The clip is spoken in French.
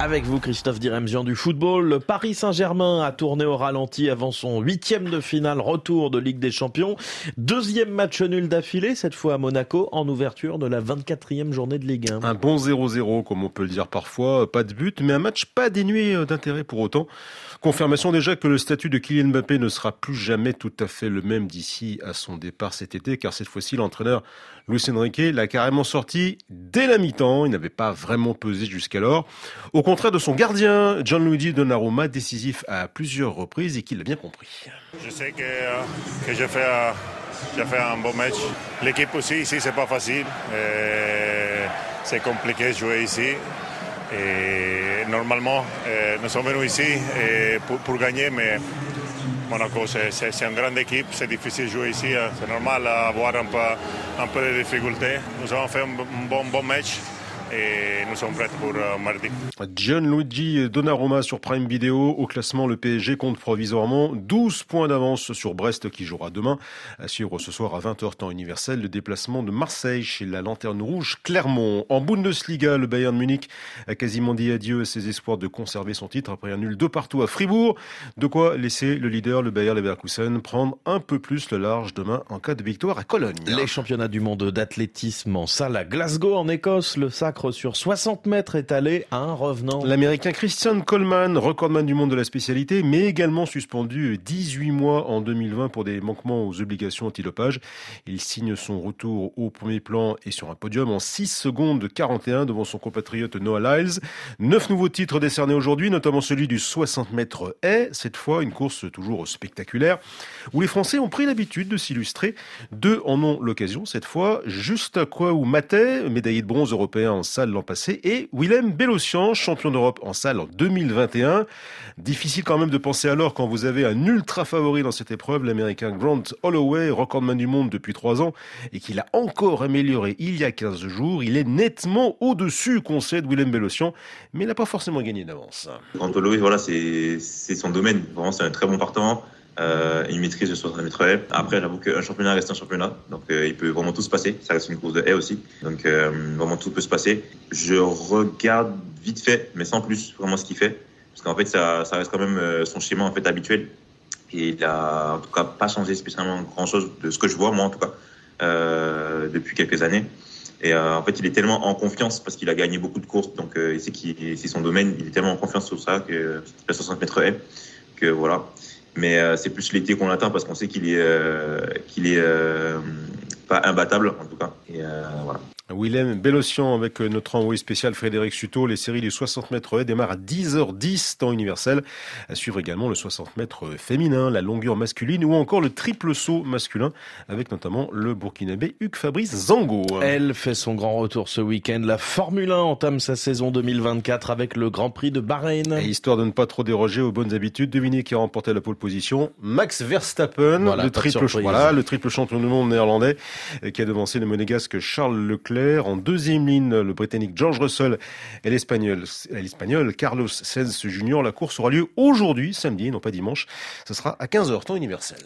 Avec vous, Christophe Diremzian du football, le Paris Saint-Germain a tourné au ralenti avant son huitième de finale retour de Ligue des Champions. Deuxième match nul d'affilée, cette fois à Monaco, en ouverture de la 24e journée de Ligue 1. Un bon 0-0, comme on peut le dire parfois, pas de but, mais un match pas dénué d'intérêt pour autant. Confirmation déjà que le statut de Kylian Mbappé ne sera plus jamais tout à fait le même d'ici à son départ cet été, car cette fois-ci, l'entraîneur Luis Enrique l'a carrément sorti dès la mi-temps. Il n'avait pas vraiment pesé jusqu'alors. Contraire de son gardien, Gianluigi Donnarumma, décisif à plusieurs reprises et qui l'a bien compris. Je sais que, euh, j'ai fait, euh, un bon match. L'équipe aussi, ici, c'est pas facile. C'est compliqué de jouer ici. Et normalement, euh, nous sommes venus ici pour, gagner, mais Monaco, c'est une grande équipe, c'est difficile de jouer ici, hein. c'est normal d'avoir un peu, un peu de difficultés. Nous avons fait un bon match et nous sommes prêts pour euh, mardi. Gianluigi Donnarumma sur Prime Video. Au classement, le PSG compte provisoirement 12 points d'avance sur Brest qui jouera demain. À suivre ce soir à 20h temps universel le déplacement de Marseille chez la Lanterne Rouge Clermont. En Bundesliga, le Bayern Munich a quasiment dit adieu à ses espoirs de conserver son titre après un nul de partout à Fribourg. De quoi laisser le leader, le Bayern Leverkusen, prendre un peu plus le large demain en cas de victoire à Cologne. Les championnats du monde d'athlétisme en salle à Glasgow en Écosse, le sur 60 mètres est allé à un revenant. L'américain Christian Coleman, recordman du monde de la spécialité, mais également suspendu 18 mois en 2020 pour des manquements aux obligations anti-dopage. Il signe son retour au premier plan et sur un podium en 6 secondes 41 devant son compatriote Noah Lyles. Neuf nouveaux titres décernés aujourd'hui, notamment celui du 60 mètres haie. Cette fois, une course toujours spectaculaire où les Français ont pris l'habitude de s'illustrer. Deux en ont l'occasion cette fois. Juste ou Maté, médaillé de bronze européen en salle l'an passé, et Willem Bellossian, champion d'Europe en salle en 2021. Difficile quand même de penser alors quand vous avez un ultra favori dans cette épreuve, l'américain Grant Holloway, recordman du monde depuis trois ans, et qu'il a encore amélioré il y a 15 jours. Il est nettement au-dessus, concède Willem Bellossian, mais il n'a pas forcément gagné d'avance. Grant Holloway, voilà, c'est son domaine. Vraiment, c'est un très bon partant euh, une maîtrise de 60 mètres haie. Après, j'avoue qu'un championnat reste un championnat, donc euh, il peut vraiment tout se passer. Ça reste une course de haie aussi, donc euh, vraiment tout peut se passer. Je regarde vite fait, mais sans plus, vraiment ce qu'il fait, parce qu'en fait, ça, ça, reste quand même euh, son schéma en fait habituel. Et il a en tout cas pas changé spécialement grand chose de ce que je vois moi en tout cas euh, depuis quelques années. Et euh, en fait, il est tellement en confiance parce qu'il a gagné beaucoup de courses, donc il sait que c'est son domaine. Il est tellement en confiance sur ça que la 60 mètres haie que voilà. Mais euh, c'est plus l'été qu'on attend parce qu'on sait qu'il est, euh, qu'il est euh, pas imbattable en tout cas. Et voilà. Willem Bellossian avec notre envoyé spécial Frédéric Suto. Les séries du 60 mètres haies démarrent à 10h10 temps universel. À suivre également le 60 mètres féminin, la longueur masculine ou encore le triple saut masculin avec notamment le burkinabé Hugues Fabrice Zango. Elle fait son grand retour ce week-end. La Formule 1 entame sa saison 2024 avec le Grand Prix de Bahreïn. Et histoire de ne pas trop déroger aux bonnes habitudes, devinez qui a remporté la pole position? Max Verstappen, le, triple, voilà, le triple champion du monde néerlandais qui a devancé le monégasque Charles Leclerc en deuxième ligne, le Britannique George Russell et l'Espagnol, Carlos Sainz Junior. La course aura lieu aujourd'hui, samedi, non pas dimanche. Ce sera à 15h, temps universel.